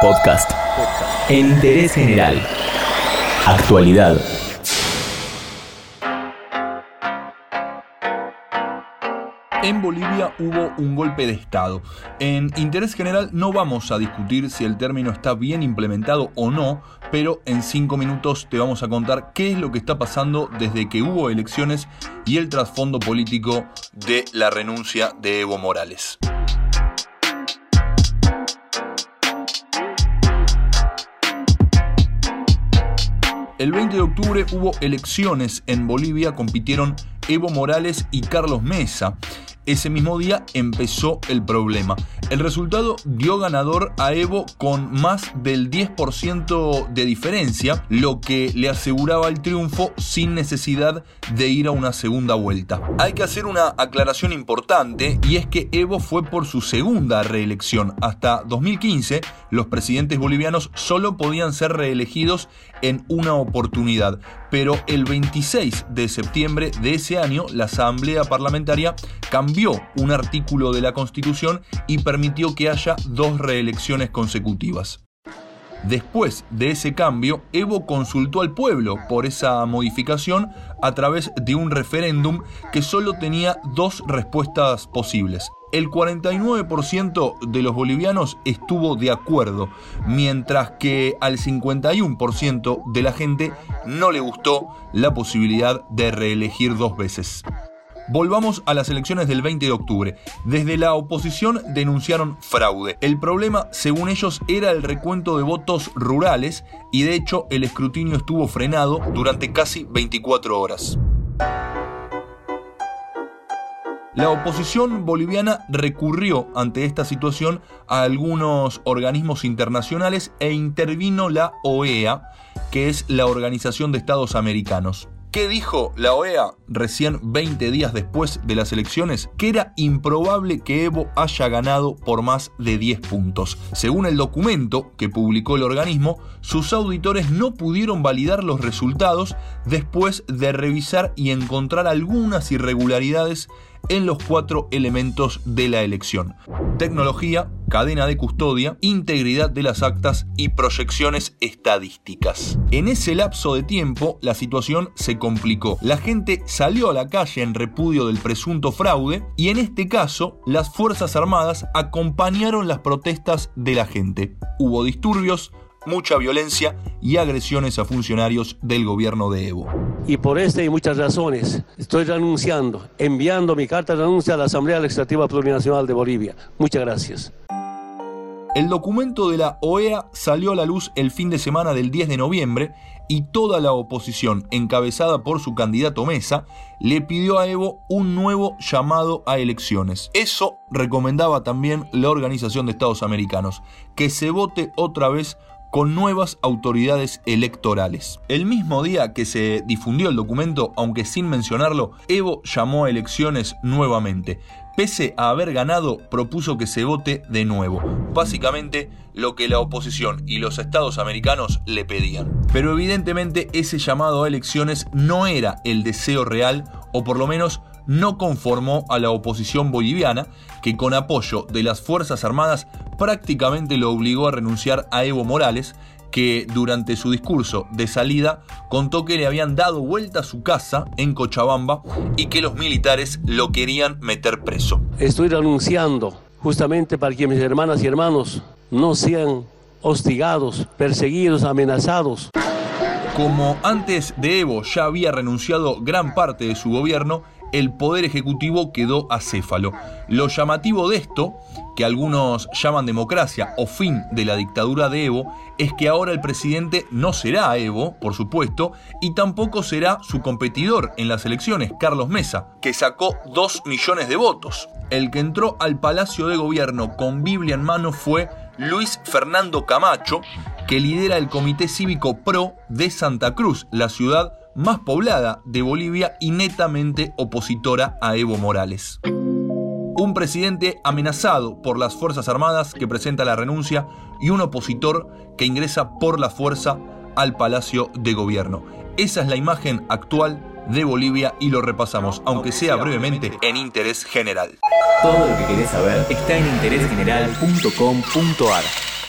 Podcast. Interés general. Actualidad. En Bolivia hubo un golpe de Estado. En interés general no vamos a discutir si el término está bien implementado o no, pero en cinco minutos te vamos a contar qué es lo que está pasando desde que hubo elecciones y el trasfondo político de la renuncia de Evo Morales. El 20 de octubre hubo elecciones en Bolivia, compitieron Evo Morales y Carlos Mesa. Ese mismo día empezó el problema. El resultado dio ganador a Evo con más del 10% de diferencia, lo que le aseguraba el triunfo sin necesidad de ir a una segunda vuelta. Hay que hacer una aclaración importante y es que Evo fue por su segunda reelección. Hasta 2015 los presidentes bolivianos solo podían ser reelegidos en una oportunidad, pero el 26 de septiembre de ese año la Asamblea Parlamentaria cambió un artículo de la Constitución y permitió que haya dos reelecciones consecutivas. Después de ese cambio, Evo consultó al pueblo por esa modificación a través de un referéndum que solo tenía dos respuestas posibles. El 49% de los bolivianos estuvo de acuerdo, mientras que al 51% de la gente no le gustó la posibilidad de reelegir dos veces. Volvamos a las elecciones del 20 de octubre. Desde la oposición denunciaron fraude. El problema, según ellos, era el recuento de votos rurales y de hecho el escrutinio estuvo frenado durante casi 24 horas. La oposición boliviana recurrió ante esta situación a algunos organismos internacionales e intervino la OEA, que es la Organización de Estados Americanos. ¿Qué dijo la OEA recién 20 días después de las elecciones? Que era improbable que Evo haya ganado por más de 10 puntos. Según el documento que publicó el organismo, sus auditores no pudieron validar los resultados después de revisar y encontrar algunas irregularidades en los cuatro elementos de la elección. Tecnología, cadena de custodia, integridad de las actas y proyecciones estadísticas. En ese lapso de tiempo, la situación se complicó. La gente salió a la calle en repudio del presunto fraude y en este caso, las Fuerzas Armadas acompañaron las protestas de la gente. Hubo disturbios, mucha violencia y agresiones a funcionarios del gobierno de Evo. Y por esta y muchas razones estoy renunciando, enviando mi carta de renuncia a la Asamblea Legislativa Plurinacional de Bolivia. Muchas gracias. El documento de la OEA salió a la luz el fin de semana del 10 de noviembre y toda la oposición, encabezada por su candidato Mesa, le pidió a Evo un nuevo llamado a elecciones. Eso recomendaba también la Organización de Estados Americanos, que se vote otra vez con nuevas autoridades electorales. El mismo día que se difundió el documento, aunque sin mencionarlo, Evo llamó a elecciones nuevamente. Pese a haber ganado, propuso que se vote de nuevo. Básicamente lo que la oposición y los estados americanos le pedían. Pero evidentemente ese llamado a elecciones no era el deseo real, o por lo menos no conformó a la oposición boliviana, que con apoyo de las Fuerzas Armadas prácticamente lo obligó a renunciar a Evo Morales, que durante su discurso de salida contó que le habían dado vuelta a su casa en Cochabamba y que los militares lo querían meter preso. Estoy renunciando justamente para que mis hermanas y hermanos no sean hostigados, perseguidos, amenazados. Como antes de Evo ya había renunciado gran parte de su gobierno, el poder ejecutivo quedó acéfalo. Lo llamativo de esto, que algunos llaman democracia o fin de la dictadura de Evo, es que ahora el presidente no será Evo, por supuesto, y tampoco será su competidor en las elecciones, Carlos Mesa, que sacó 2 millones de votos. El que entró al Palacio de Gobierno con Biblia en mano fue Luis Fernando Camacho, que lidera el Comité Cívico PRO de Santa Cruz, la ciudad más poblada de Bolivia y netamente opositora a Evo Morales. Un presidente amenazado por las Fuerzas Armadas que presenta la renuncia y un opositor que ingresa por la fuerza al Palacio de Gobierno. Esa es la imagen actual de Bolivia y lo repasamos, aunque sea brevemente, en interés general. Todo lo que querés saber está en interésgeneral.com.ar.